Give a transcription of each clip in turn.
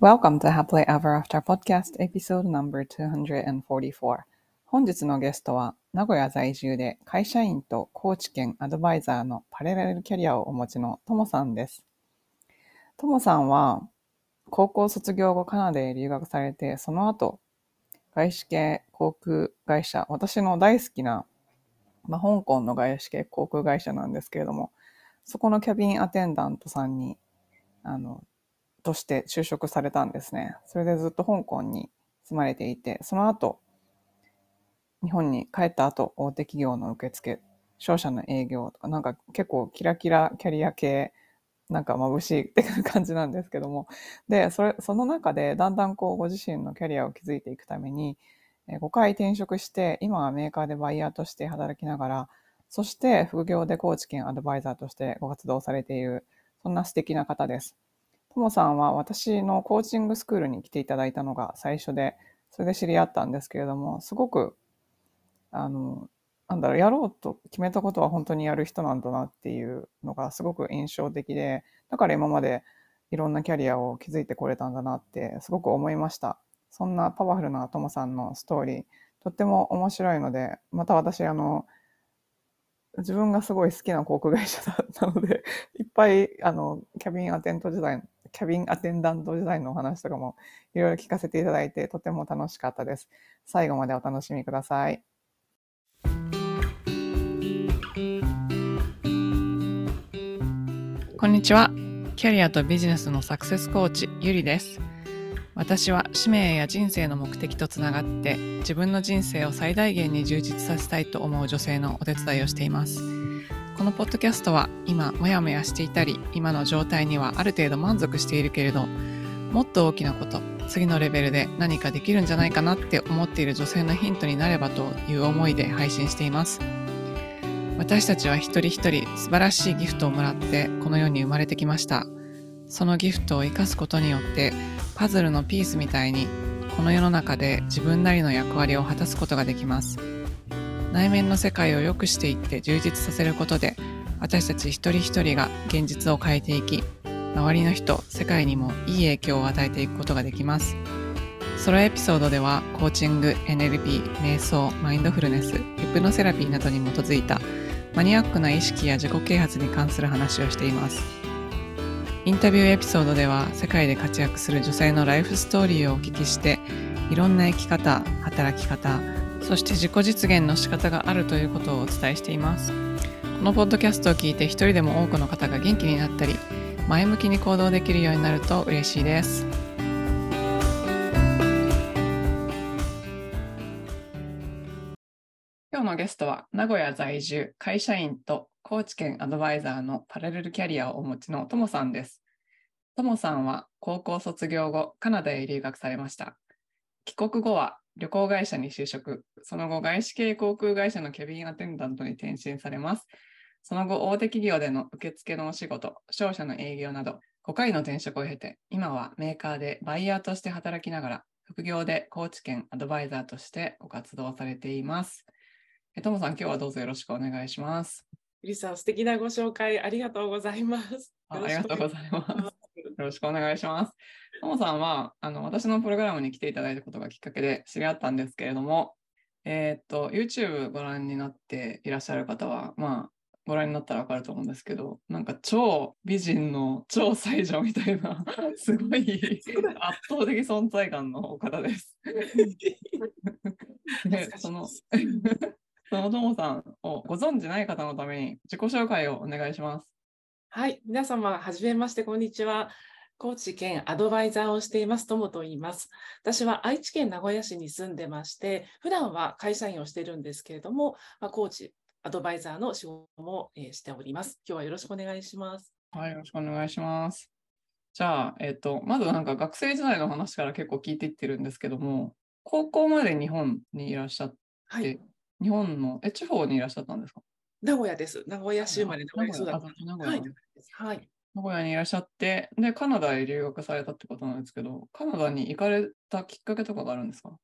Welcome to Happily Ever After Podcast Episode No.244 本日のゲストは名古屋在住で会社員と高知県アドバイザーのパレラルキャリアをお持ちのともさんです。ともさんは高校卒業後カナダへ留学されてその後外資系航空会社私の大好きな、まあ、香港の外資系航空会社なんですけれどもそこのキャビンアテンダントさんにあのとして就職されたんですね。それでずっと香港に住まれていて、その後、日本に帰った後、大手企業の受付、商社の営業とか、なんか結構キラキラキャリア系、なんか眩しいって感じなんですけども、で、それ、その中でだんだんこうご自身のキャリアを築いていくために、5回転職して、今はメーカーでバイヤーとして働きながら、そして副業で高知県アドバイザーとしてご活動されている、そんな素敵な方です。ともさんは私のコーチングスクールに来ていただいたのが最初で、それで知り合ったんですけれども、すごく、あの、なんだろう、やろうと決めたことは本当にやる人なんだなっていうのがすごく印象的で、だから今までいろんなキャリアを築いてこれたんだなってすごく思いました。そんなパワフルなともさんのストーリー、とっても面白いので、また私、あの、自分がすごい好きな航空会社だったので、いっぱい、あの、キャビンアテント時代キャビンアテンダント時代のお話とかもいろいろ聞かせていただいてとても楽しかったです。最後までお楽しみください。こんにちは。キャリアとビジネスのサクセスコーチ、ゆりです。私は使命や人生の目的とつながって自分の人生を最大限に充実させたいと思う女性のお手伝いをしています。このポッドキャストは今モヤモヤしていたり今の状態にはある程度満足しているけれどもっと大きなこと次のレベルで何かできるんじゃないかなって思っている女性のヒントになればという思いで配信しています。私たちは一人一人素晴らしいギフトをもらってこの世に生まれてきました。そのギフトを生かすことによってパズルのピースみたいにこの世の中で自分なりの役割を果たすことができます。内面の世界を良くしていって充実させることで私たち一人一人が現実を変えていき周りの人世界にもいい影響を与えていくことができます。ソロエピソードではコーチング NLP 瞑想マインドフルネスヒプノセラピーなどに基づいたマニアックな意識や自己啓発に関する話をしています。インタビューエピソードでは世界で活躍する女性のライフストーリーをお聞きしていろんな生き方働き方そして自己実現の仕方があるということをお伝えしています。このポッドキャストを聞いて一人でも多くの方が元気になったり、前向きに行動できるようになると嬉しいです。今日のゲストは名古屋在住会社員と高知県アドバイザーのパラレルキャリアをお持ちのともさんです。ともさんは高校卒業後カナダへ留学されました。帰国後は旅行会社に就職、その後外資系航空会社のキャビンアテンダントに転身されます。その後大手企業での受付のお仕事、商社の営業など5回の転職を経て、今はメーカーでバイヤーとして働きながら、副業で高知県アドバイザーとしてご活動されています。えともさん、今日はどうぞよろしくお願いします。ゆりさん、素敵なご紹介ありがとうございます。ありがとうございます。よろしくお願いします。ともさんはあの私のプログラムに来ていただいたことがきっかけで知り合ったんですけれども、えー、っと、YouTube ご覧になっていらっしゃる方は、まあ、ご覧になったらわかると思うんですけど、なんか超美人の超才女みたいな、すごい圧倒的存在感のお方です。で、その、そのともさんをご存じない方のために自己紹介をお願いします。はい、皆様、はじめまして、こんにちは。高知県アドバイザーをしています、ともと言います。私は愛知県名古屋市に住んでまして、普段は会社員をしているんですけれども、まあ、高知アドバイザーの仕事も、えー、しております。今日はよろしくお願いします。はい、よろしくお願いします。じゃあ、えっ、ー、と、まずなんか学生時代の話から結構聞いていってるんですけども、高校まで日本にいらっしゃって、はい、日本の、え、地方にいらっしゃったんですか？名古屋です。名古屋市生まれ、名古屋育ち。名古屋、はい。名古屋にいらっしゃって、で、カナダへ留学されたってことなんですけど、カナダに行かれたきっかけとかがあるんですか？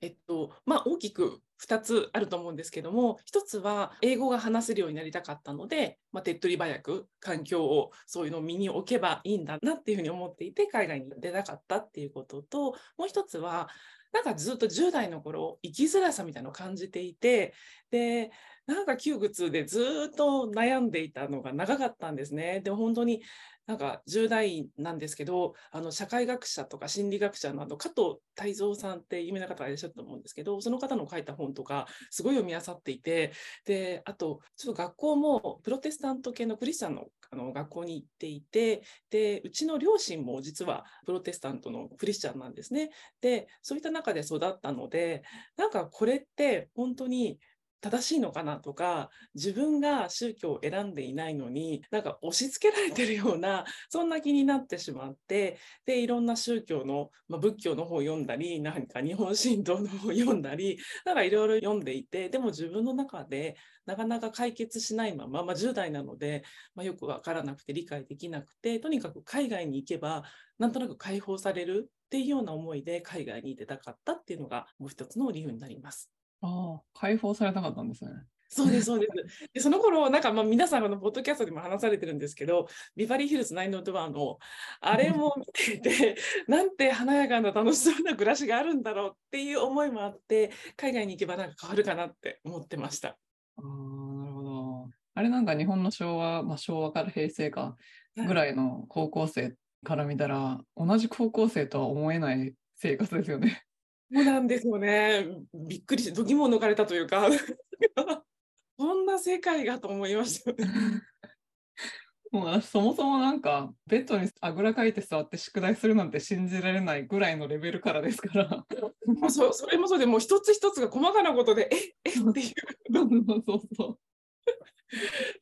えっと、まあ、大きく2つあると思うんですけども1つは英語が話せるようになりたかったので、まあ、手っ取り早く環境をそういうのを身に置けばいいんだなっていうふうに思っていて海外に出たかったっていうことともう1つはなんかずっと10代の頃生きづらさみたいなのを感じていてでなんか窮屈でずっと悩んでいたのが長かったんですね。で本当になんか10代なんですけどあの社会学者とか心理学者のあの加藤泰造さんって有名な方がいらっしゃると思うんですけどその方の書いた本とかすごい読み漁っていてであとちょっと学校もプロテスタント系のクリスチャンのあの学校に行っていてでうちの両親も実はプロテスタントのクリスチャンなんですね。でそういった中で育ったのでなんかこれって本当に正しいのかなとか自分が宗教を選んでいないのになんか押し付けられてるようなそんな気になってしまってでいろんな宗教の、まあ、仏教の方を読んだり何か日本神道の方を読んだりなんかいろいろ読んでいてでも自分の中でなかなか解決しないまま、まあ、10代なので、まあ、よく分からなくて理解できなくてとにかく海外に行けばなんとなく解放されるっていうような思いで海外に出たかったっていうのがもう一つの理由になります。ああ、解放されたかったんですね。そうです、そうです。でその頃、なんかまあ皆さんのポッドキャストでも話されてるんですけど、ビバリーヒルズ902のあれも見ていて、なんて華やかな楽しそうな暮らしがあるんだろうっていう思いもあって、海外に行けばなんか変わるかなって思ってました。あなるほど。あれなんか日本の昭和、まあ、昭和から平成かぐらいの高校生から見たら、同じ高校生とは思えない生活ですよね。そうなんですよね。びっくりして、度肝を抜かれたというか、こんな世界がと思いました、もう私そもそもなんかベッドにあぐらかいて座って宿題するなんて信じられないぐらいのレベルからですから。もうそそれもそうでもう一つ一つが細かなことでええっていうそうそう。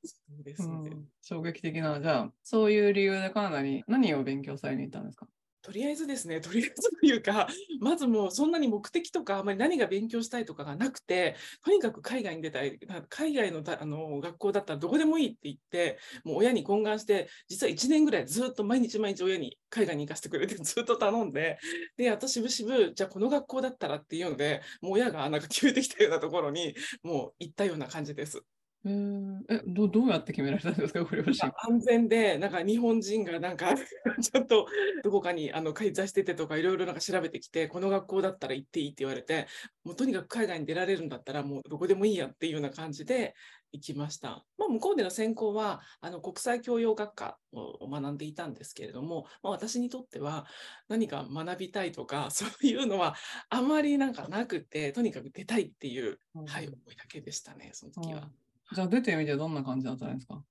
そうですね、うん、衝撃的な。じゃあそういう理由でカナダに何を勉強されに行ったんですか？とりあえずですね、とりあえずというか、まずもうそんなに目的とか、あまり何が勉強したいとかがなくて、とにかく海外に出たい、海外のあの学校だったらどこでもいいって言って、もう親に懇願して、実は1年ぐらいずっと毎日毎日親に海外に行かせてくれて ずっと頼んで、で、私しぶしぶ、じゃあこの学校だったらっていうので、もう親がなんか決めてきたようなところに、もう行ったような感じです。えどどうやって決められたんですか、ご両親。安全で、なんか日本人がなんか ちょっとどこかにあの開催しててとか、いろいろなんか調べてきて、この学校だったら行っていいって言われて、もうとにかく海外に出られるんだったら、もうどこでもいいやっていうような感じで行きました。まあ、向こうでの専攻はあの国際教養学科を学んでいたんですけれども、まあ、私にとっては何か学びたいとか、そういうのはあまりなんかなくて、とにかく出たいっていう、はい、思いだけでしたね、その時は。うんじゃあ出てみてどんな感じだったんですか？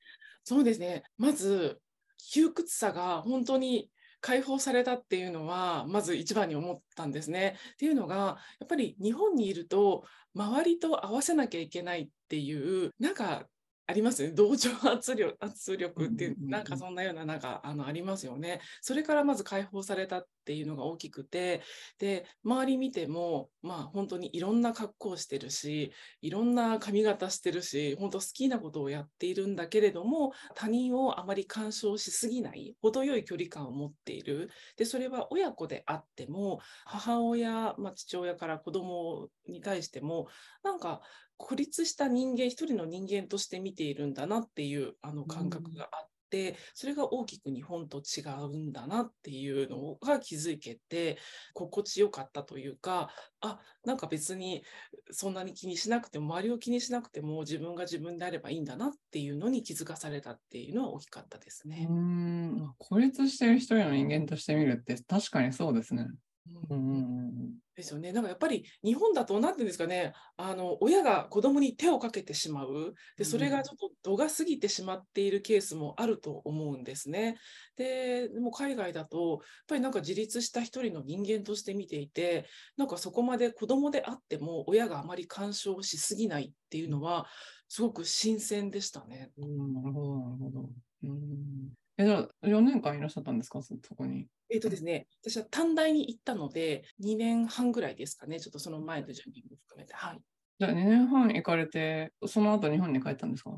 そうですね。まず、窮屈さが本当に解放されたっていうのは、まず一番に思ったんですね。っていうのが、やっぱり日本にいると、周りと合わせなきゃいけないっていう、なんかあります？ね。同情圧力圧力っていう、なんかそんなような、なんかあのありますよね。それからまず解放されたっていうのが大きくて、で、周り見ても、まあ本当にいろんな格好してるし、いろんな髪型してるし、本当好きなことをやっているんだけれども、他人をあまり干渉しすぎない、程よい距離感を持っている。で、それは親子であっても、母親、まあ、父親から子供に対しても、なんか孤立した人間、一人の人間として見ているんだなっていうあの感覚があって、それが大きく日本と違うんだなっていうのが気づけて、心地よかったというか、あ、なんか別にそんなに気にしなくても、周りを気にしなくても自分が自分であればいいんだなっていうのに気づかされたっていうのは大きかったですね。うん孤立してる一人の人間として見るって確かにそうですね。うん、うんですよね。なんかやっぱり日本だと、なんていうんですかね、あの親が子供に手をかけてしまうで、それがちょっと度が過ぎてしまっているケースもあると思うんですね。で、でも海外だと、やっぱりなんか自立した一人の人間として見ていて、なんかそこまで子供であっても親があまり干渉しすぎないっていうのは、すごく新鮮でしたね。うん、なるほど、なるほど。うんえ、じゃあ、4年間いらっしゃったんですか、そこに。えっ、とですね、私は短大に行ったので、2年半ぐらいですかね、ちょっとその前の準備も含めて。はい。じゃあ、2年半行かれて、その後日本に帰ったんですか？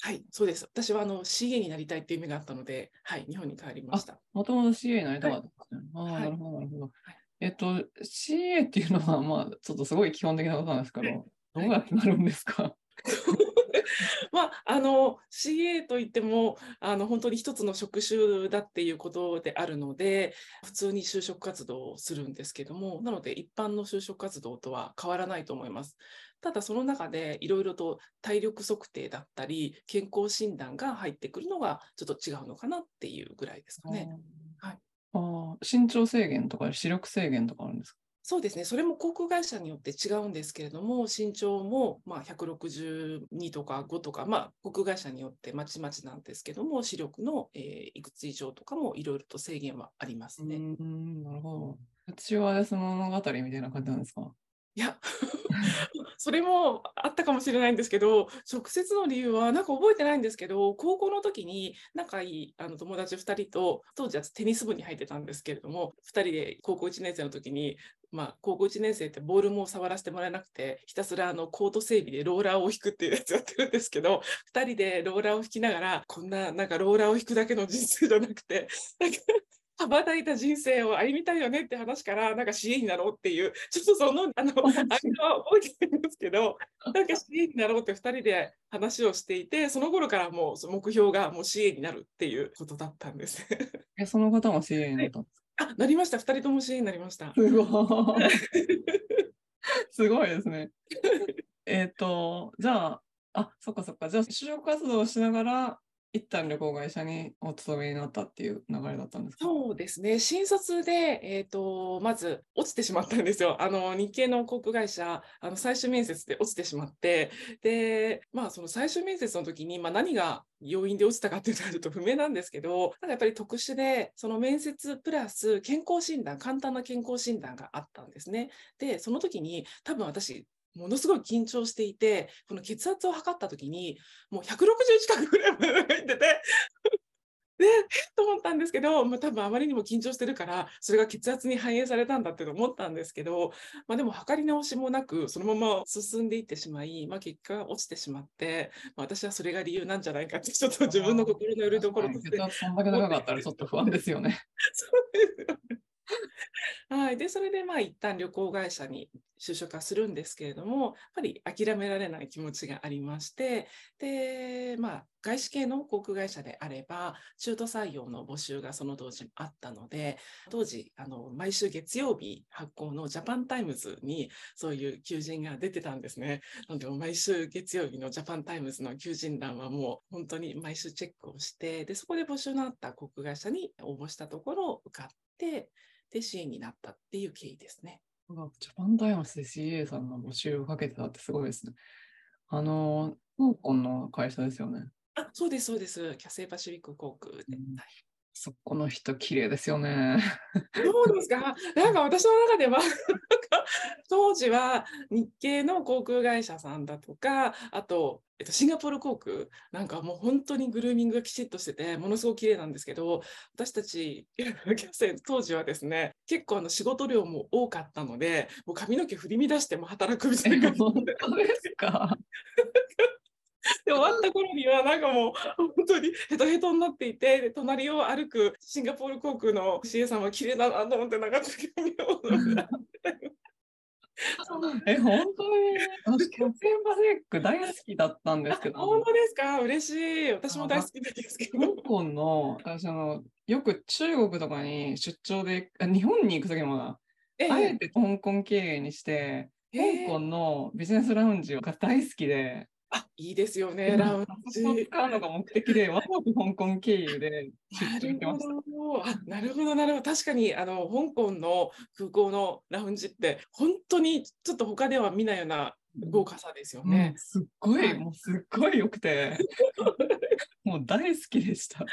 はい、そうです。私はあの CA になりたいっていう夢があったので、はい、日本に帰りました。もともと CA になりたかったんですね。はい、ああ、なるほど、なるほど。はい、えっと、CA っていうのは、まあ、ちょっとすごい基本的なことなんですけど、どうやってなるんですか？まあ、あの CA といってもあの本当に一つの職種だっていうことであるので普通に就職活動をするんですけどもなので一般の就職活動とは変わらないと思います。ただその中でいろいろと体力測定だったり健康診断が入ってくるのがちょっと違うのかなっていうぐらいですかね。はい、あ身長制限とか視力制限とかあるんですか？そうですね、それも航空会社によって違うんですけれども、身長もまあ162とか5とか、まあ、航空会社によってまちまちなんですけども、視力の、えー、いくつ以上とかもいろいろと制限はありますね。うんなるほど。父親その物語みたいな感じなんですか？いや、それもあったかもしれないんですけど、直接の理由はなんか覚えてないんですけど、高校の時に仲いいあの友達2人と、当時はテニス部に入ってたんですけれども、2人で高校1年生の時に、まあ、高校1年生ってボールも触らせてもらえなくて、ひたすらあのコート整備でローラーを引くっていうやつやってるんですけど、2人でローラーを引きながら、こんななんかローラーを引くだけの人生じゃなくて、なんか羽ばたいた人生を歩みたいよねって話から、なんか CA になろうっていう、ちょっとその、あの、間は覚えてるんですけど、なんか CA になろうって2人で話をしていて、その頃からもう目標がもう CA になるっていうことだったんです。え、その方も CA になったんです、あ、なりました。2人とも CA になりました。すごい。すごいですね。えっと、じゃあ、あ、そっかそっか。じゃあ、就職活動をしながら、一旦旅行会社にお勤めになったっていう流れだったんですか？そうですね、新卒で、えーと、まず落ちてしまったんですよ。あの日系の航空会社、あの最終面接で落ちてしまって、で、まあ、その最終面接の時に、まあ、何が要因で落ちたかっていうのはちょっと不明なんですけど、なんかやっぱり特殊で、その面接プラス健康診断、簡単な健康診断があったんですね。で、その時に多分私、ものすごい緊張していて、この血圧を測った時に、もう160近くぐらいまで入ってて、で、と思ったんですけど、まあ、多分あまりにも緊張してるから、それが血圧に反映されたんだって思ったんですけど、まあ、でも測り直しもなく、そのまま進んでいってしまい、まあ、結果が落ちてしまって、まあ、私はそれが理由なんじゃないかって、ちょっと自分の心のよりどころとして。血圧そんだけ長かったらちょっと不安ですよね。そうですよね。はい、でそれでまあ一旦旅行会社に就職はするんですけれどもやっぱり諦められない気持ちがありましてで、まあ、外資系の航空会社であれば中途採用の募集がその当時あったので当時あの毎週月曜日発行のジャパンタイムズにそういう求人が出てたんですね。なので毎週月曜日のジャパンタイムズの求人欄はもう本当に毎週チェックをしてでそこで募集のあった航空会社に応募したところ受かってで支援になったっていう経緯ですね。ジャパンダイマスで CA さんの募集をかけてたってすごいですね。あの、香港の会社ですよね。あ、そうです、そうです。キャセイパシフィック航空で。うんそこの人、綺麗ですよね。そうですか？なんか私の中では当時は日系の航空会社さんだとか、あと、えっと、シンガポール航空、なんかもう本当にグルーミングがきちっとしてて、ものすごく綺麗なんですけど、私たち、当時はですね、結構あの仕事量も多かったので、もう髪の毛振り乱しても働くみたいな。本当ですか？で終わった頃にはなんかもう本当にヘトヘトになっていてで隣を歩くシンガポール航空の CA さんは綺麗だなと思ってなんか髪をえ、本当に私、キャプテンバセック大好きだったんですけど。本当ですか？嬉しい。私も大好きなんですけど。香港の、私あの、よく中国とかに出張で、日本に行くときも、あえて香港経営にして、香港のビジネスラウンジが大好きで、あ、いいですよね、ラウンジ。使うのが目的で、わざと香港経由で出張。なるほど、なるほど。確かに、あの、香港の空港のラウンジって、本当にちょっと他では見ないような豪華さですよね。うん、すっごい、もうすっごい良くて、もう大好きでした。あ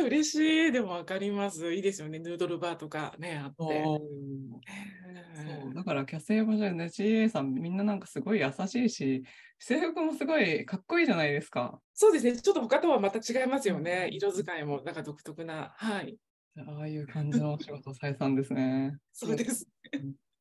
あ、嬉しい。でも分かります。いいですよね。ヌードルバーとかね、あって。そうだからキャセイバジャね、CA さんみんななんかすごい優しいし、制服もすごいかっこいいじゃないですか。そうですね。ちょっと他とはまた違いますよね。色使いもなんか独特な。はい。ああいう感じのお仕事さえさんですね。そうです。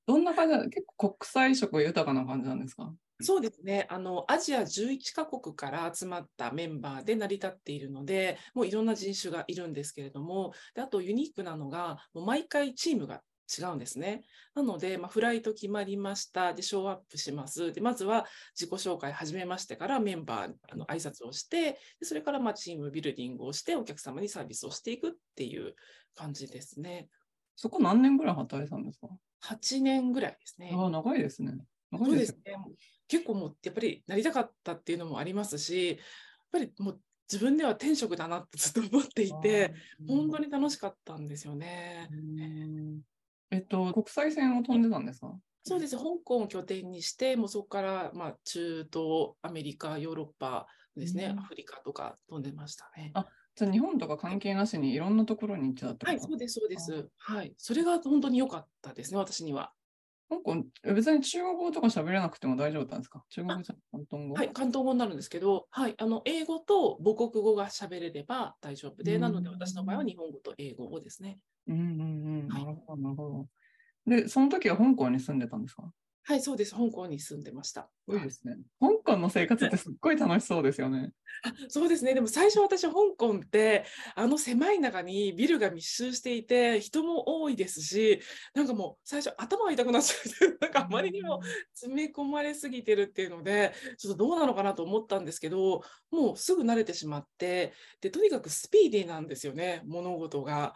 どんな感じ結構国際色豊かな感じなんですか？そうですねあのアジア11カ国から集まったメンバーで成り立っているのでもういろんな人種がいるんですけれどもであとユニークなのがもう毎回チームが違うんですね。なので、まあ、フライト決まりました。で、ショーアップします。で、まずは自己紹介始めましてからメンバーあの挨拶をして、でそれからまあチームビルディングをしてお客様にサービスをしていくっていう感じですね。そこ何年ぐらい働いたんですか？?8 年ぐらいですね。ああ、長いですね。長いですね。結構もうやっぱりなりたかったっていうのもありますし、やっぱりもう自分では天職だなってずっと思っていて、本当に楽しかったんですよね。えっと、国際線を飛んでたんですか？そうです。香港を拠点にして、もうそこから、まあ、中東、アメリカ、ヨーロッパですね、アフリカとか飛んでましたね。あじゃあ日本とか関係なしにいろんなところに行っちゃったはい、そうです、そうです。はい。それが本当に良かったですね、私には。香港、別に中国語とか喋れなくても大丈夫だったんですか？中国語じゃ広東語？はい、広東語になるんですけど、はい、あの英語と母国語が喋れれば大丈夫で、なので私の場合は日本語と英語ですね。うんうんうん、なるほど、なるほど。で、その時は香港に住んでたんですか？はい、そうです。香港に住んでました。いいですね。香港の生活ってすっごい楽しそうですよね。あそうですね。でも最初私、香港ってあの狭い中にビルが密集していて、人も多いですし、なんかもう最初頭が痛くなっちゃって、なんかあまりにも詰め込まれすぎてるっていうので、ちょっとどうなのかなと思ったんですけど、もうすぐ慣れてしまって、でとにかくスピーディーなんですよね、物事が。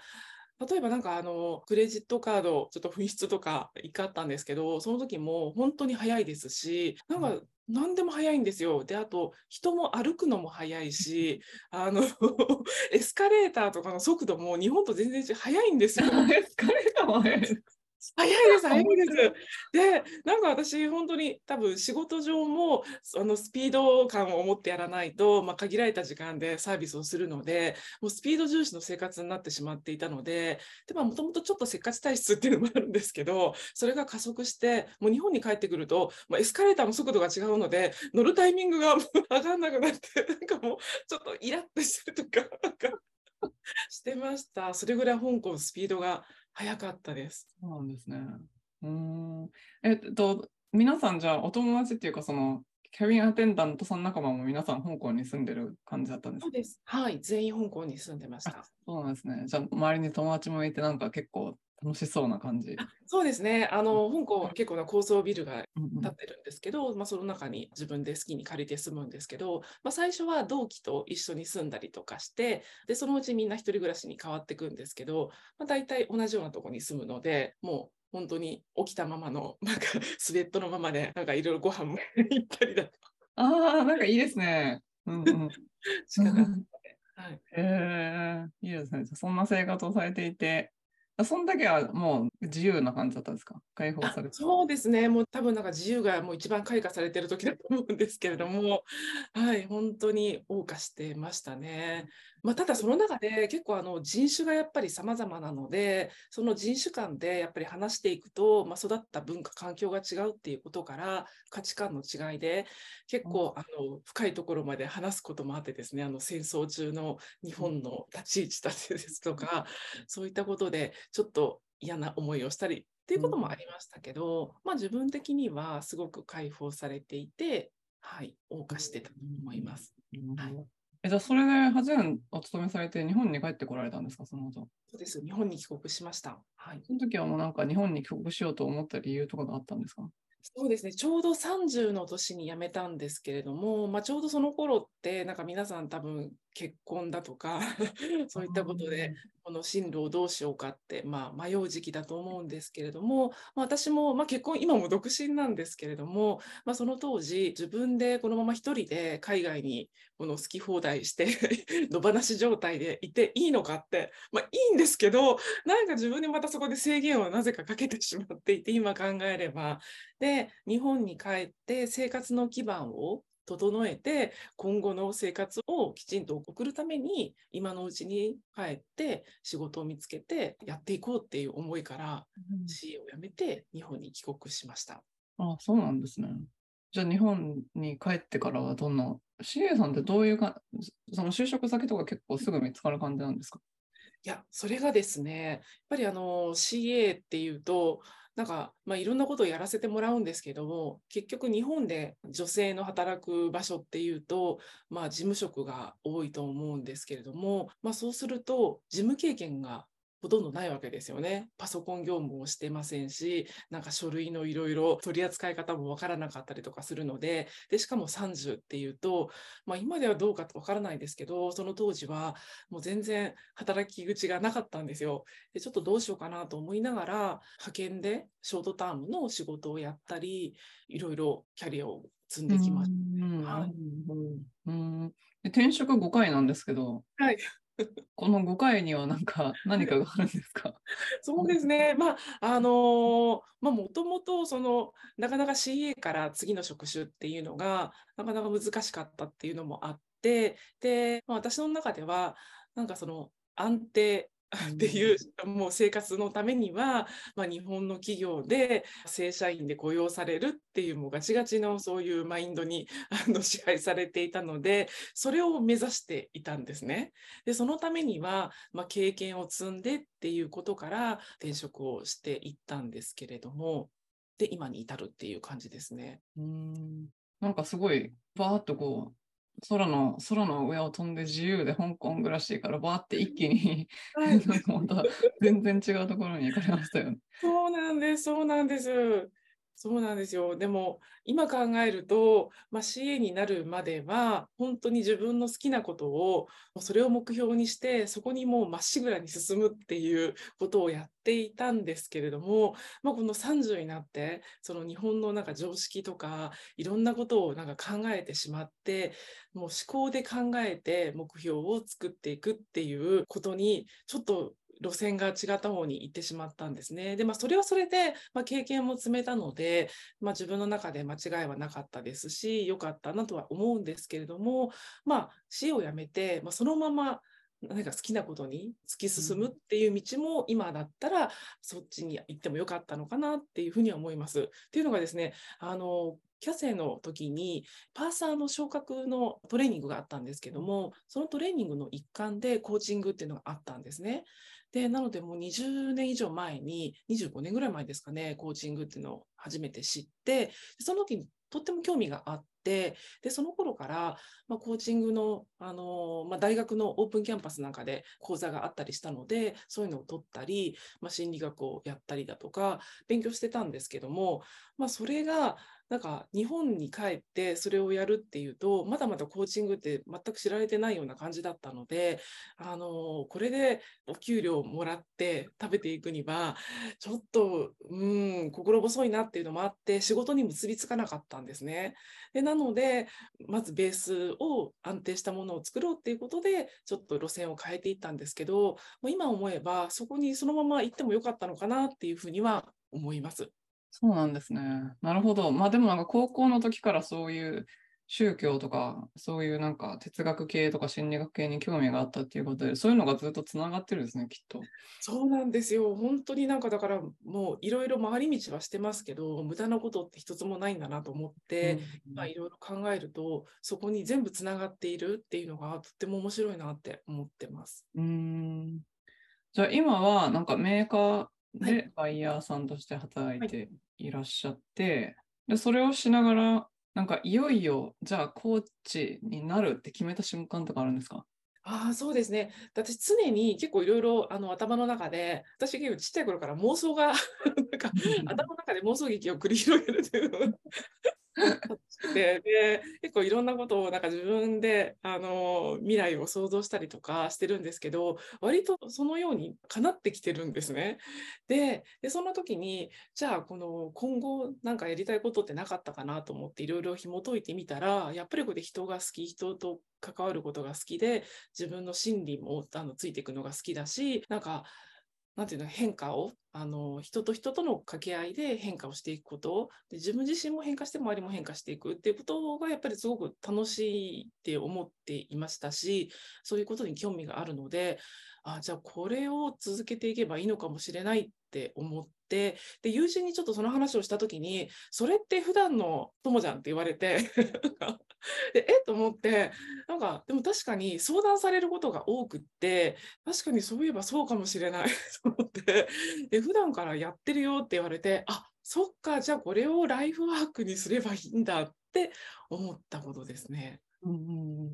例えばなんかあのクレジットカードちょっと紛失とか一回あったんですけどその時も本当に早いですしなんか何でも早いんですよ。であと人も歩くのも早いし あのエスカレーターとかの速度も日本と全然速いんですよ。エスカレーターも速い早いです、早いです。で、なんか私、本当に多分仕事上もあのスピード感を持ってやらないと、まあ、限られた時間でサービスをするので、もうスピード重視の生活になってしまっていたので、もともとちょっとせっかち体質っていうのもあるんですけど、それが加速して、もう日本に帰ってくると、まあ、エスカレーターの速度が違うので、乗るタイミングが上がんなくなって、なんかもうちょっとイラッとしてるとか、してました。それぐらい香港スピードが早かったです。そうなんですね。うん。えっと、皆さんじゃあお友達っていうか、その、キャビンアテンダントさん仲間も皆さん香港に住んでる感じだったんですか？そうです。はい。全員香港に住んでました。そうなんですね。じゃあ周りに友達もいて、なんか結構楽しそうな感じ。そうですね。あの、香港は結構な高層ビルが建ってるんですけど、うんうん、まあ、その中に自分で好きに借りて住むんですけど、まあ、最初は同期と一緒に住んだりとかして、で、そのうちみんな一人暮らしに変わっていくんですけど、まあ、大体同じようなとこに住むので、もう本当に起きたままの、なんかスウェットのままで、なんかいろいろご飯も 行ったりだとか。ああ、なんかいいですね。うんうん。はい、えー、いいですね。そんな生活をされていて、その時はもう自由な感じだったんですか？解放されてそうですね。もう多分なんか自由がもう一番開花されてる時だと思うんですけれども、はい、本当に謳歌してましたね。まあ、ただその中で結構あの人種がやっぱり様々なので、その人種間でやっぱり話していくと、まあ、育った文化、環境が違うっていうことから価値観の違いで結構あの深いところまで話すこともあってですね、あの戦争中の日本の立ち位置だってですとか、そういったことでちょっと嫌な思いをしたりっていうこともありましたけど、まあ、自分的にはすごく解放されていて、はい、謳歌してたと思います。はいえじゃあ、それで8年お勤めされて、日本に帰ってこられたんですか、その後。そうです、日本に帰国しました。はい。その時はもうなんか、日本に帰国しようと思った理由とかがあったんですか？そうですね、ちょうど30の年に辞めたんですけれども、まあ、ちょうどその頃って、なんか皆さん多分結婚だとか そういったことで、この進路をどうしようかって、まあ、迷う時期だと思うんですけれども、まあ、私も、まあ、結婚、今も独身なんですけれども、まあ、その当時、自分でこのまま一人で海外にこの好き放題して 野放し状態でいていいのかって、まあ、いいんですけど、なんか自分でまたそこで制限をなぜかかけてしまっていて、今考えれば。で、日本に帰って生活の基盤を整えて今後の生活をきちんと送るために今のうちに帰って仕事を見つけてやっていこうっていう思いから CA を辞めて日本に帰国しました。あそうなんですね。じゃあ日本に帰ってからはどんな CA さんってどういうかその就職先とか結構すぐ見つかる感じなんですか？いやそれがですねやっぱりあの CA っていうとなんか、まあ、いろんなことをやらせてもらうんですけども結局日本で女性の働く場所っていうと、まあ、事務職が多いと思うんですけれども、まあ、そうすると事務経験がほとんどないわけですよね。パソコン業務をしてませんし、なんか書類のいろいろ取り扱い方もわからなかったりとかするので、で、しかも30っていうと、まあ今ではどうかわからないですけど、その当時はもう全然働き口がなかったんですよ。で、ちょっとどうしようかなと思いながら、派遣でショートタームの仕事をやったり、いろいろキャリアを積んできました。はい、うん転職5回なんですけど、はい、この5回には何か 何かがあるんですか？そうですね、まああのまあ、もともとそのなかなか CA から次の職種っていうのがなかなか難しかったっていうのもあってで、まあ、私の中ではなんかその安定っていう、もう生活のためには、まあ、日本の企業で正社員で雇用されるっていうもうガチガチのそういうマインドに あの支配されていたのでそれを目指していたんですね。でそのためには、まあ、経験を積んでっていうことから転職をしていったんですけれどもで今に至るっていう感じですね。うんなんかすごいバーッとこう空の空の上を飛んで自由で香港暮らしからバーって一気に、はい、また全然違うところに行かれましたよね。そうなんです、そうなんです。そうなんですよ。でも今考えると、まあ、CA になるまでは本当に自分の好きなことをそれを目標にしてそこにもうまっしぐらに進むっていうことをやっていたんですけれども、まあ、この30になってその日本のなんか常識とかいろんなことをなんか考えてしまってもう思考で考えて目標を作っていくっていうことにちょっと路線が違った方に行ってしまったんですね。で、まあ、それはそれで、まあ、経験も積めたので、まあ、自分の中で間違いはなかったですし、良かったなとは思うんですけれども、まあ、死をやめて、まあ、そのまま何か好きなことに突き進むっていう道も今だったらそっちに行ってもよかったのかなっていうふうには思います。っていうのがですね、あのキャセの時にパーサーの昇格のトレーニングがあったんですけども、そのトレーニングの一環でコーチングっていうのがあったんですね。で、なのでもう20年以上前に、25年ぐらい前ですかね、コーチングっていうのを初めて知って、その時にとっても興味があって、で、その頃から、まあ、コーチングの、あのまあ、大学のオープンキャンパスなんかで講座があったりしたので、そういうのを取ったり、まあ、心理学をやったりだとか、勉強してたんですけども、まあ、それが、なんか日本に帰ってそれをやるっていうとまだまだコーチングって全く知られてないような感じだったのであのこれでお給料をもらって食べていくにはちょっとうん心細いなっていうのもあって仕事に結びつかなかったんですね。でなのでまずベースを安定したものを作ろうっていうことでちょっと路線を変えていったんですけどもう今思えばそこにそのまま行ってもよかったのかなっていうふうには思います。そうなんですね。なるほど。まあでもなんか高校の時からそういう宗教とか、そういうなんか哲学系とか心理学系に興味があったっていうことで、そういうのがずっとつながってるんですね、きっと。そうなんですよ。本当になんかだからもういろいろ回り道はしてますけど、無駄なことって一つもないんだなと思って、まあいろいろ考えると、そこに全部つながっているっていうのがとっても面白いなって思ってます。うんじゃあ今はなんかメーカーでバイヤーさんとして働いていらっしゃって、はい、でそれをしながらなんかいよいよじゃあコーチになるって決めた瞬間とかあるんですか？ああ、そうですね。私、常に結構いろいろあの頭の中で、私結構ちっちゃい頃から妄想が、なんか頭の中で妄想劇を繰り広げるというの で結構いろんなことをなんか自分であの未来を想像したりとかしてるんですけど割とそのように叶ってきてるんですね。ででその時にじゃあこの今後なんかやりたいことってなかったかなと思っていろいろ紐解いてみたらやっぱりこれ人が好き人と関わることが好きで自分の心理もあのついていくのが好きだしなんかなんていうの変化をあの人と人との掛け合いで変化をしていくこと。で自分自身も変化して周りも変化していくっていうことがやっぱりすごく楽しいって思っていましたしそういうことに興味があるのであじゃあこれを続けていけばいいのかもしれないって思っで友人にちょっとその話をした時にそれって普段の友じゃんって言われて でえっ？と思ってなんかでも確かに相談されることが多くって確かにそういえばそうかもしれない と思ってで普段からやってるよって言われてあそっかじゃあこれをライフワークにすればいいんだって思ったことですね。うん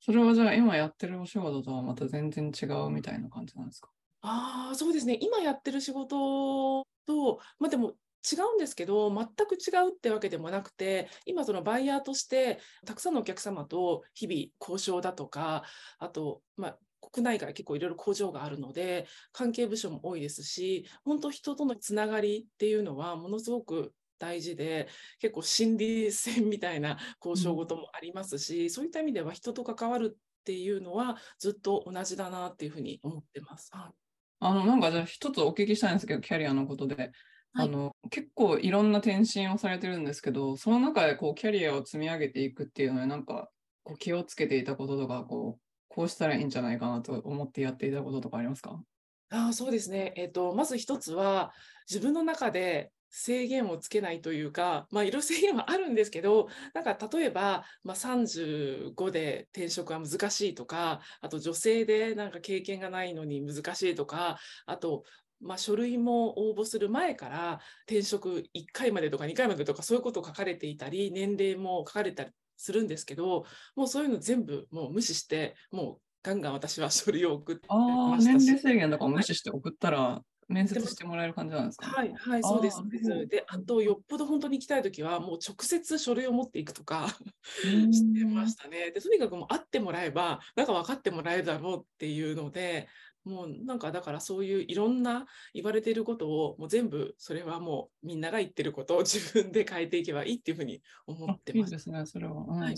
それはじゃあ今やってるお仕事とはまた全然違うみたいな感じなんですか？ああ、そうですね。今やってる仕事と、ま、でも違うんですけど、全く違うってわけでもなくて、今そのバイヤーとしてたくさんのお客様と日々交渉だとか、あと、ま、国内外結構いろいろ工場があるので、関係部署も多いですし、本当人とのつながりっていうのはものすごく大事で、結構心理戦みたいな交渉事もありますし、そういった意味では人と関わるっていうのはずっと同じだなっていうふうに思ってます。はい。あの、なんかじゃあ一つお聞きしたいんですけど、キャリアのことで。あの、結構いろんな転身をされてるんですけど、その中でこうキャリアを積み上げていくっていうのは、なんかこう気をつけていたこととか、こう、こうしたらいいんじゃないかなと思ってやっていたこととかありますか？ああ、そうですね。えっと、まず一つは、自分の中で制限をつけないというか、まあ、いろいろ制限はあるんですけど、なんか例えば、まあ、35で転職は難しいとか、あと女性でなんか経験がないのに難しいとか、あと、まあ、書類も応募する前から転職1回までとか2回までとかそういうことを書かれていたり、年齢も書かれたりするんですけど、もうそういうの全部もう無視して、もうガンガン私は書類を送ってましたし。年齢制限とか無視して送ったら、面接してもらえる感じなんですか、はい、はい、そうです。で、あと、よっぽど本当に行きたいときは、もう直接書類を持っていくとか してましたね。で、とにかくもう会ってもらえば、なんか分かってもらえるだろうっていうので、もうなんかだからそういういろんな言われていることをもう全部それはもうみんなが言ってることを自分で変えていけばいいっていうふうに思ってます。いいですね、それは。うん、はい、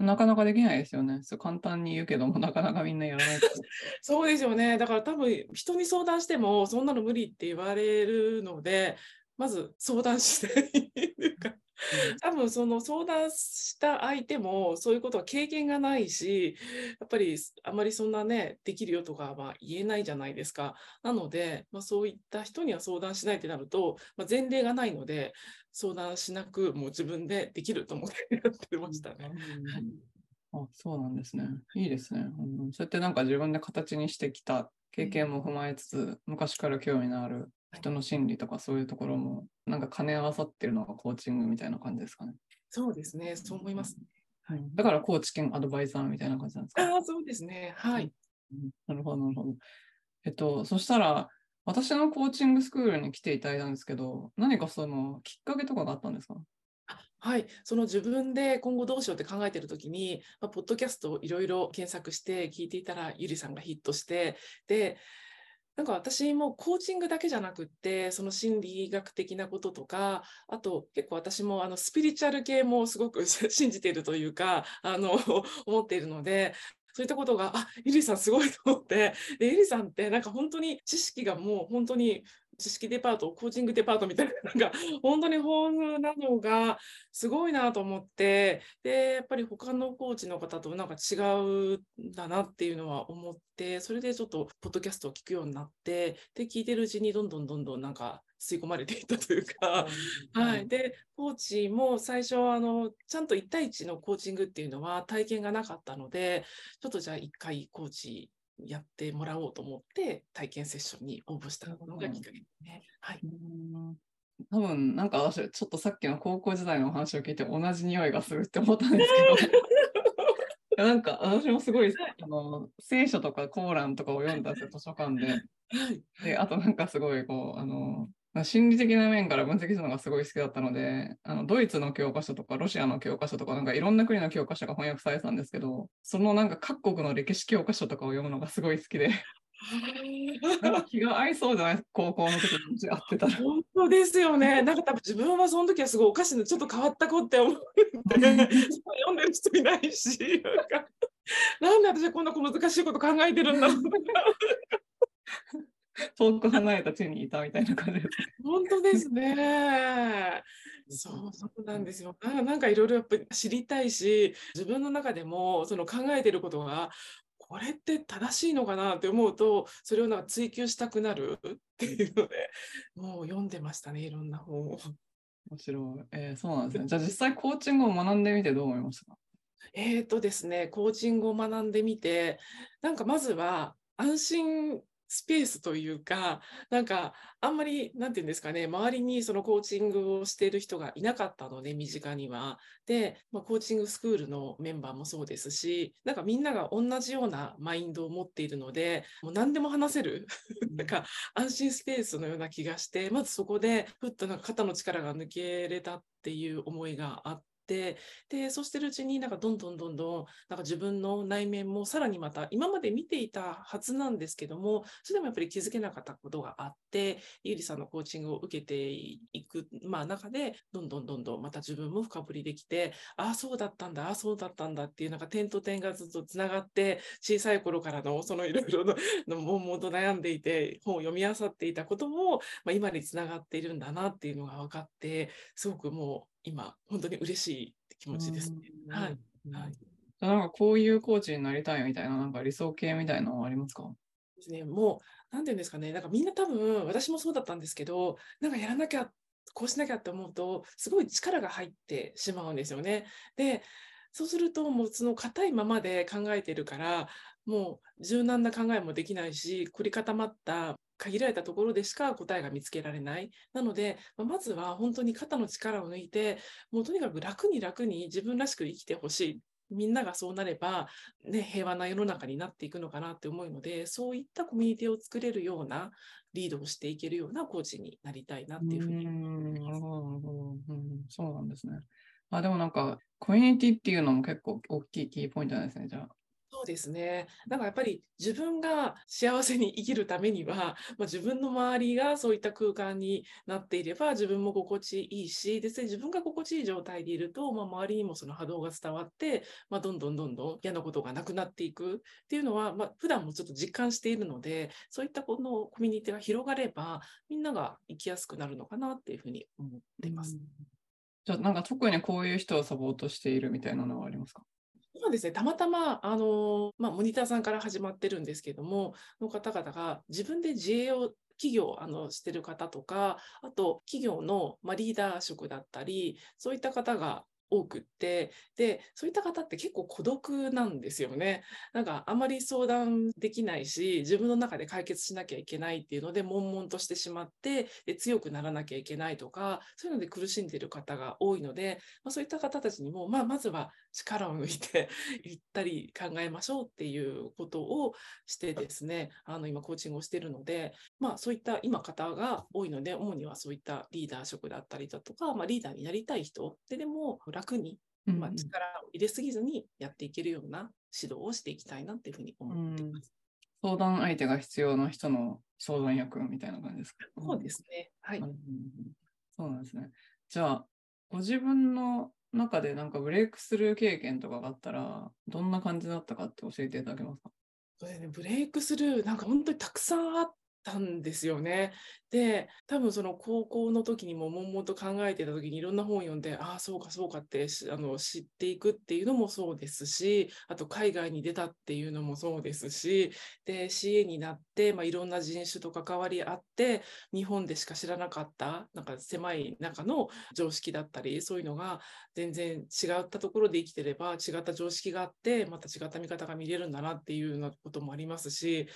なかなかできないですよね。そう簡単に言うけども、なかなかみんなやらない そうですよね。だから多分人に相談しても、そんなの無理って言われるので、まず相談して、多分その相談した相手もそういうことは経験がないし、やっぱりあまりそんなね、できるよとかは言えないじゃないですか。なので、まあ、そういった人には相談しないってなると、まあ、前例がないので、相談しなくもう自分でできると思ってやってましたね。あそうなんですね。いいですね、うん。そうやってなんか自分で形にしてきた経験も踏まえつつ、昔から興味のある人の心理とかそういうところもなんか兼ね合わさってるのがコーチングみたいな感じですかね。そうですね、そう思います、ね、はい。だからコーチ兼アドバイザーみたいな感じなんですか、ああ、そうですね。はい、うん。なるほど、なるほど。えっと、そしたら、私のコーチングスクールに来ていただいたんですけど、何かそのきっかけとかがあったんですか？はい、その自分で今後どうしようって考えてるときに、まあ、ポッドキャストをいろいろ検索して聞いていたら、ゆりさんがヒットして、で、なんか私もコーチングだけじゃなくって、その心理学的なこととか、あと結構私もあのスピリチュアル系もすごく 信じているというか、あの、思っているので、そういったことが、あ、ゆりさんすごいと思って、で、ゆりさんってなんか本当に知識がもう本当に知識デパート、コーチングデパートみたいな、なんか 本当に豊富なのがすごいなと思って、で、やっぱり他のコーチの方となんか違うんだなっていうのは思って、それでちょっとポッドキャストを聞くようになって、で、聞いてるうちにどんどんどんどんなんか吸い込まれていったというか、はい。で、コーチも最初、あの、ちゃんと1対1のコーチングっていうのは体験がなかったので、ちょっとじゃあ1回コーチやってもらおうと思って体験セッションに応募したのがきっかけですね。はい。多分なんか私ちょっとさっきの高校時代のお話を聞いて同じ匂いがするって思ったんですけど なんか私もすごいあの聖書とかコーランとかを読んだんですよ図書館で。であとなんかすごいこうあの心理的な面から分析するのがすごい好きだったので、あのドイツの教科書とかロシアの教科書とか、なんかいろんな国の教科書が翻訳されてたんですけど、そのなんか各国の歴史教科書とかを読むのがすごい好きで。なんか気が合いそうじゃない？高校の時に会ってたら。本当ですよね。なんか多分自分はその時はすごいおかしなちょっと変わった子って思って、読んでる人いないし、なんかなんで私はこんな難しいこと考えてるんだろう遠く離れた地にいたみたいな感じです。本当ですね。そうそうなんですよ。なんかいろいろやっぱり知りたいし、自分の中でもその考えてることがこれって正しいのかなって思うと、それをなんか追求したくなるっていうので、もう読んでましたね、いろんな本を。面白い。えー、そうなんですね。じゃあ実際コーチングを学んでみてどう思いましたか？えっ、とですね、コーチングを学んでみて、なんかまずは安心スペースというか、なんかあんまり、なんていうんですかね、周りにそのコーチングをしている人がいなかったので、身近には。で、まあ、コーチングスクールのメンバーもそうですし、なんかみんなが同じようなマインドを持っているので、もう何でも話せる、なんか安心スペースのような気がして、まずそこで、ふっとなんか肩の力が抜けれたっていう思いがあって、ってでそうしてるうちになんかどんどんどんどんなんか自分の内面もさらにまた今まで見ていたはずなんですけどもそれでもやっぱり気づけなかったことがあってゆりさんのコーチングを受けていく、まあ、中でどんどんどんどんまた自分も深掘りできてああそうだったんだああそうだったんだっていうなんか点と点がずっとつながって小さい頃からのそのいろいろの悶々と悩んでいて本を読み漁っていたことも、まあ、今につながっているんだなっていうのが分かってすごくもう今、本当に嬉しい気持ちですね。はい。はい、なんかこういうコーチになりたいみたいな、なんか理想形みたいなのはありますか？ですね、もう、なんていうんですかね、なんかみんな多分、私もそうだったんですけど、なんかやらなきゃ、こうしなきゃって思うと、すごい力が入ってしまうんですよね。で、そうすると、もうその硬いままで考えてるから、もう柔軟な考えもできないし、凝り固まった限られたところでしか答えが見つけられない。なので、まずは本当に肩の力を抜いて、もうとにかく楽に楽に自分らしく生きてほしい。みんながそうなれば、ね、平和な世の中になっていくのかなって思うので、そういったコミュニティを作れるような、リードをしていけるようなコーチになりたいなっていうふうに思います。そうなんですね。あでもなんか、コミュニティっていうのも結構大きいキーポイントなんですね、じゃあ。そうですね。だかやっぱり自分が幸せに生きるためには、まあ、自分の周りがそういった空間になっていれば自分も心地いいし、で自分が心地いい状態でいると、まあ、周りにもその波動が伝わって、まあ、どんどんどんどん嫌なことがなくなっていくっていうのは、まあ、普段もちょっと実感しているので、そういったこのコミュニティが広がれば、みんなが生きやすくなるのかなっていうふうに思ってます。じゃあなんか特にこういう人をサポートしているみたいなのはありますか？今ですね、たまたま、あの、まあ、モニターさんから始まってるんですけども、の方々が自分で自営を企業あのしてる方とか、あと企業の、ま、リーダー職だったり、そういった方が多くって、で、そういった方って結構孤独なんですよね。なんかあまり相談できないし、自分の中で解決しなきゃいけないっていうので、悶々としてしまって、で強くならなきゃいけないとか、そういうので苦しんでる方が多いので、まあ、そういった方たちにも、まあ、まずは力を抜いて 言ったり考えましょうっていうことをしてですね、あの今コーチングをしてるので、まあそういった今方が多いので、主にはそういったリーダー職だったりだとか、まあ、リーダーになりたい人ででも楽に、まあ、力を入れすぎずにやっていけるような指導をしていきたいなっていうふうに思っています。相談相手が必要な人の相談役みたいな感じですか？そうですね。はい、そうなんですね。じゃあ、ご自分の中でなんかブレイクスルー経験とかがあったら、どんな感じだったかって教えていただけますか？ね、ブレイクスルー、なんか本当にたくさんあったんですよね。で、多分その高校の時にも悶々と考えてた時にいろんな本を読んで、ああ、そうかそうかってあの知っていくっていうのもそうですし、あと海外に出たっていうのもそうですし、で、CA になって、まあ、いろんな人種と関わりあって、日本でしか知らなかった、なんか狭い中の常識だったり、そういうのが全然違ったところで生きてれば違った常識があって、また違った見方が見れるんだなっていうようなこともありますし、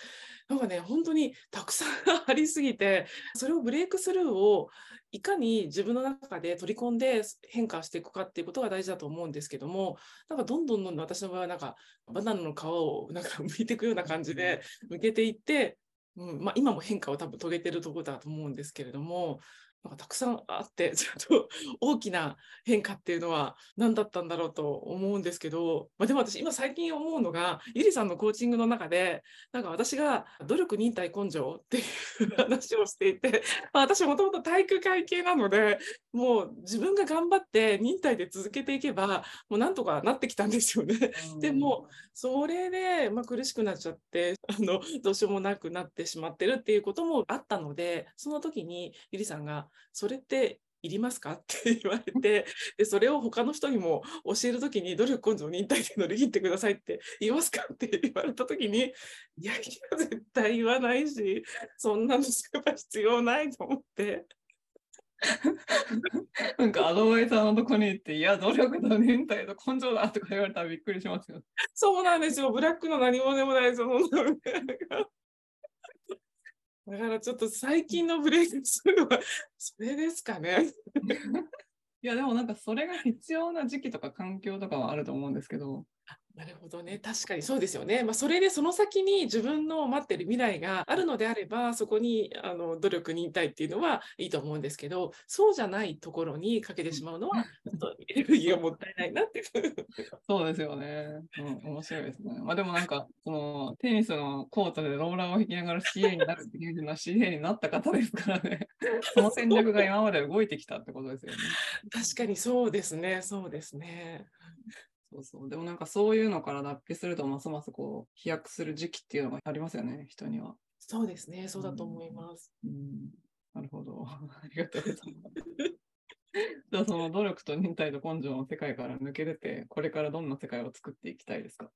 なんかね、本当にたくさん ありすぎて、それをブレイクスルーをいかに自分の中で取り込んで変化していくかっていうことが大事だと思うんですけども、なんかどんどんどんどん私の場合はなんかバナナの皮をなんか剥いていくような感じで剥けていって、うんまあ、今も変化を多分遂げてるところだと思うんですけれども、なんかたくさんあって、ちょっと大きな変化っていうのは何だったんだろうと思うんですけど、まあ、でも私今最近思うのが、ゆりさんのコーチングの中で、なんか私が努力忍耐根性っていう話をしていて、まあ、私もともと体育会系なので、もう自分が頑張って忍耐で続けていけば、もうなんとかなってきたんですよね。でも、それで、まあ、苦しくなっちゃって、あの、どうしようもなくなってしまってるっていうこともあったので、その時にゆりさんが、それっていりますか？って言われてでそれを他の人にも教える時に努力根性忍耐で乗り切ってくださいって言いますか？って言われた時にいやいや絶対言わないしそんなのすれば必要ないと思って。なんかアドバイザーのとこに行って、いや、努力と忍耐と根性だとか言われたらびっくりしますよ。そうなんですよ。ブラックの何もでもないですよ。だからちょっと最近のブレイクするのはそれですかね。いやでもなんかそれが必要な時期とか環境とかはあると思うんですけど、なるほどね。確かにそうですよね。まあ、それでその先に自分の待ってる未来があるのであれば、そこにあの努力にいたいっていうのはいいと思うんですけど、そうじゃないところにかけてしまうのは、ちょっとエネルギーがもったいないなっていう。そうですよね。うん、面白いですね。まあでもなんか、そのテニスのコートでローラーを引きながら CA になるっていうのは CA になった方ですからね。その戦略が今まで動いてきたってことですよね。確かにそうですね。そうですね。そうそう。でもなんかそういうのから脱皮すると、ますますこう、飛躍する時期っていうのがありますよね、人には。そうですね、そうだと思います。うん、うん、なるほど。ありがとうございます。じゃあその努力と忍耐と根性の世界から抜け出て、これからどんな世界を作っていきたいですか？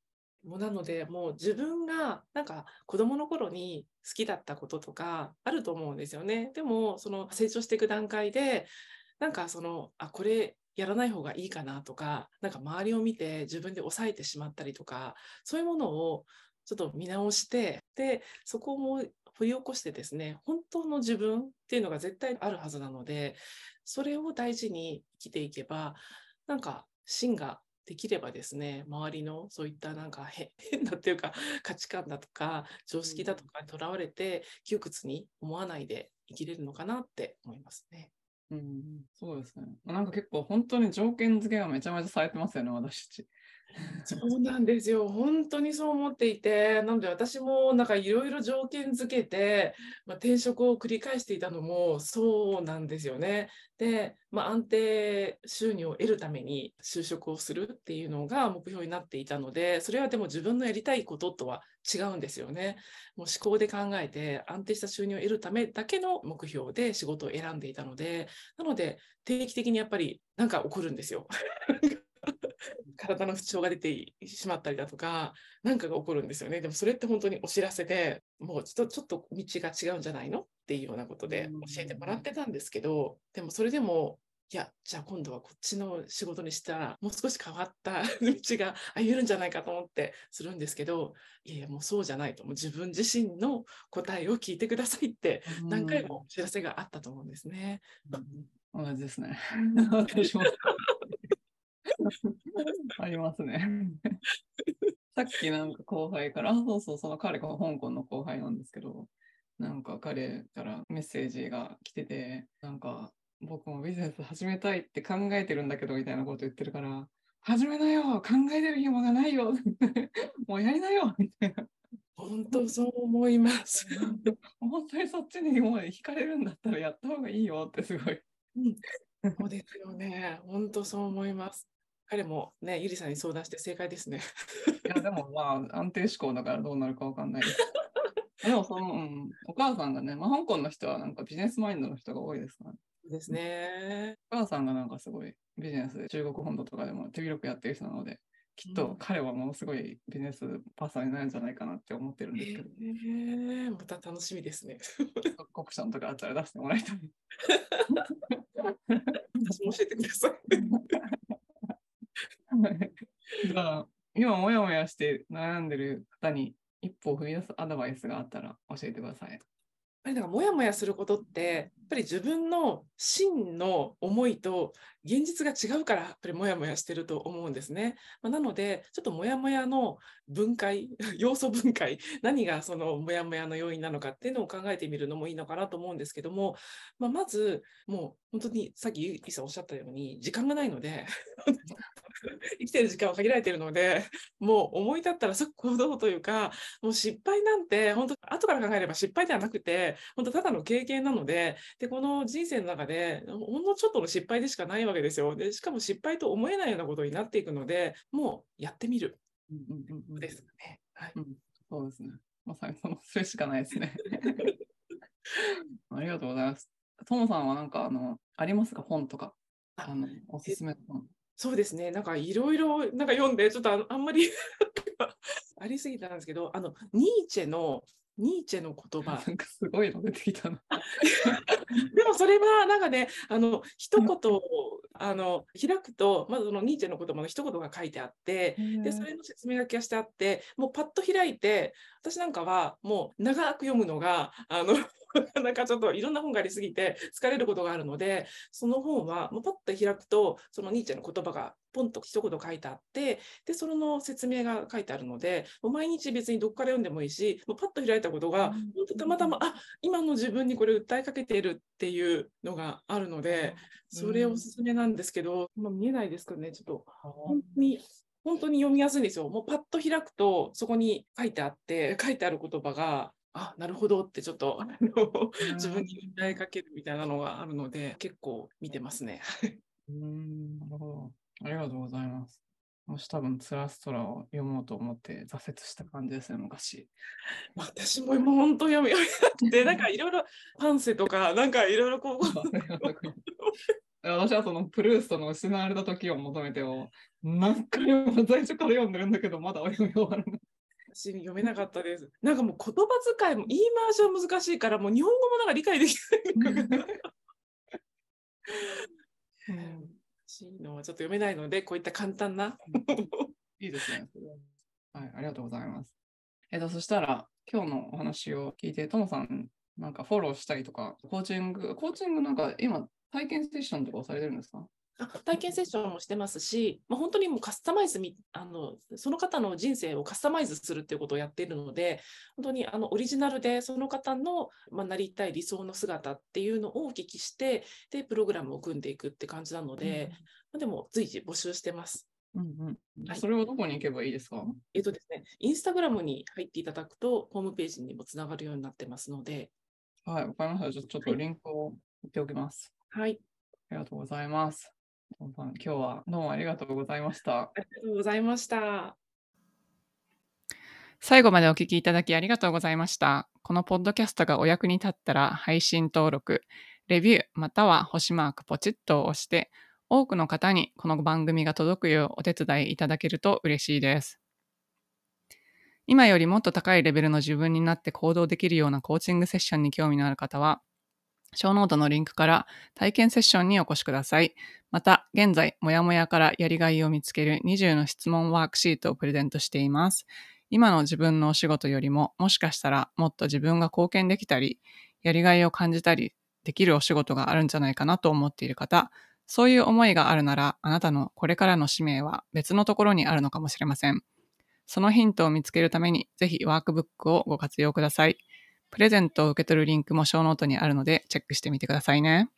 もうなので、もう自分がなんか子供の頃に好きだったこととかあると思うんですよね。でも、その成長していく段階で、なんかその、あ、これやらない方がいいかなとか、なんか周りを見て自分で抑えてしまったりとか、そういうものをちょっと見直して、で、そこも掘り起こしてですね、本当の自分っていうのが絶対あるはずなので、それを大事に生きていけば、なんか芯ができればですね、周りのそういったなんか 変なっていうか価値観だとか常識だとかにとらわれて窮屈に思わないで生きれるのかなって思いますね。うん、そうですね。なんか結構本当に条件付けがめちゃめちゃされてますよね、私たち。そうなんですよ。本当にそう思っていて、なので私もなんかいろいろ条件付けて、まあ、転職を繰り返していたのもそうなんですよね。で、まあ、安定収入を得るために就職をするっていうのが目標になっていたので、それはでも自分のやりたいこととは違うんですよね。もう思考で考えて安定した収入を得るためだけの目標で仕事を選んでいたので、なので定期的にやっぱりなんか起こるんですよ。体の不調が出てしまったりだとか、何かが起こるんですよね。でもそれって本当にお知らせで、もうちょっとちょっと道が違うんじゃないのっていうようなことで教えてもらってたんですけど、でもそれでも、いや、じゃあ今度はこっちの仕事にしたら、もう少し変わった 道が歩めるんじゃないかと思ってするんですけど、いやいや、もうそうじゃないと、もう自分自身の答えを聞いてくださいって、何回もお知らせがあったと思うんですね。同じですね。私も ありますね。さっきなんか後輩から、あ、そうそう、その彼が香港の後輩なんですけど、なんか彼からメッセージが来てて、なんか僕もビジネス始めたいって考えてるんだけどみたいなこと言ってるから、始めなよ考えてる暇がないよ もうやりなよみたいな。本当そう思います。本当にそっちにもう惹かれるんだったらやった方がいいよってすごい。うん、そうですよね。本当そう思います。彼もね、ゆりさんに相談して正解ですね。いや、でもまあ、安定志向だからどうなるかわかんないです。でもその、うん、お母さんがね、まあ、香港の人はなんかビジネスマインドの人が多いですから、ね。ですね。お母さんがなんかすごいビジネスで中国本土とかでも手広くやってる人なので、きっと彼はものすごいビジネスパーソンになるんじゃないかなって思ってるんですけど。えー、また楽しみですね。コプションとかあったら出してもらいたい。私も教えてください。じゃあ、今もやもやして悩んでる方に一歩踏み出すアドバイスがあったら教えてください。やっぱりなんかモヤモヤすることってぱり自分の真の思いと現実が違うからやっぱりモヤモヤしてると思うんですね。まあ、なのでちょっとモヤモヤの分解 要素分解何がそのモヤモヤの要因なのかっていうのを考えてみるのもいいのかなと思うんですけども、まあ、まずもう本当にさっきゆいさんおっしゃったように時間がないので 生きてる時間は限られてるので、もう思い立ったら即行動というか、もう失敗なんて、本当、後から考えれば失敗ではなくて、本当、ただの経験なので、で、この人生の中で、ほんのちょっとの失敗でしかないわけですよ。で、しかも失敗と思えないようなことになっていくので、もうやってみる。ですね。はい、うん。そうですね。まさにその、それしかないですね。ありがとうございます。ともさんはなんか、あの、ありますか？本とか。あの、おすすめの本。そうですね、なんかいろいろなんか読んで、ちょっとあんまり ありすぎたんですけど、あのニーチェのニーチェの言葉。なんかすごいの出てきたな。でもそれはなんかね、あの一言あの開くと、まずそのニーチェの言葉の一言が書いてあって、でそれの説明書きがしてあって、もうパッと開いて、私なんかはもう長く読むのがあの なんかちょっといろんな本がありすぎて疲れることがあるので、その本はもうパッと開くと、そのニーチェの言葉がポンと一言書いてあって、で、その説明が書いてあるので、もう毎日別にどっから読んでもいいし、もうパッと開いたことが、本当たまたま、あ今の自分にこれ訴えかけているっていうのがあるので、それおすすめなんですけど、まあ、見えないですけどね、ちょっと本当に本当に読みやすいんですよ。もうパッと開くと、そこに書いてあって、書いてある言葉が、あなるほどってちょっと自分に訴えかけるみたいなのがあるので、結構見てますね。うんなるほど。ありがとうございます。もし多分、ツラストラを読もうと思って挫折した感じですね、昔。私ももう本当読み読みって、なんかいろいろパンセとか、なんかいろいろこう。私はそのプルーストの失われた時を求めてを何回も最初から読んでるんだけど、まだ読み終わらない。私読めなかったです。なんかもう言葉遣いも言い回しは難しいから、もう日本語もなんか理解できない。うん、しいのはちょっと読めないので、こういった簡単な。いいですね。はい、ありがとうございます。えっと、そしたら、今日のお話を聞いて、ともさん、なんかフォローしたりとか、コーチング、コーチングなんか今、体験セッションとかされてるんですか？体験セッションもしてますし、まあ、本当にもうカスタマイズあの、その方の人生をカスタマイズするっていうことをやっているので、本当にあのオリジナルでその方の、まあ、なりたい理想の姿っていうのをお聞きして、で、プログラムを組んでいくって感じなので、うん、でも随時募集してます。うんうん、それはどこに行けばいいですか？えっとですね、インスタグラムに入っていただくと、ホームページにもつながるようになってますので。はい、わかりました。ちょっとリンクを言っておきます。はい。ありがとうございます。今日はどうもありがとうございました。ありがとうございました。最後までお聞きいただきありがとうございました。このポッドキャストがお役に立ったら配信登録、レビューまたは星マークポチッと押して多くの方にこの番組が届くようお手伝いいただけると嬉しいです。今よりもっと高いレベルの自分になって行動できるようなコーチングセッションに興味のある方は、ショーノートのリンクから体験セッションにお越しください。また、現在、もやもやからやりがいを見つける20の質問ワークシートをプレゼントしています。今の自分のお仕事よりも、もしかしたらもっと自分が貢献できたり、やりがいを感じたりできるお仕事があるんじゃないかなと思っている方、そういう思いがあるなら、あなたのこれからの使命は別のところにあるのかもしれません。そのヒントを見つけるために、ぜひワークブックをご活用ください。プレゼントを受け取るリンクもショーノートにあるのでチェックしてみてくださいね。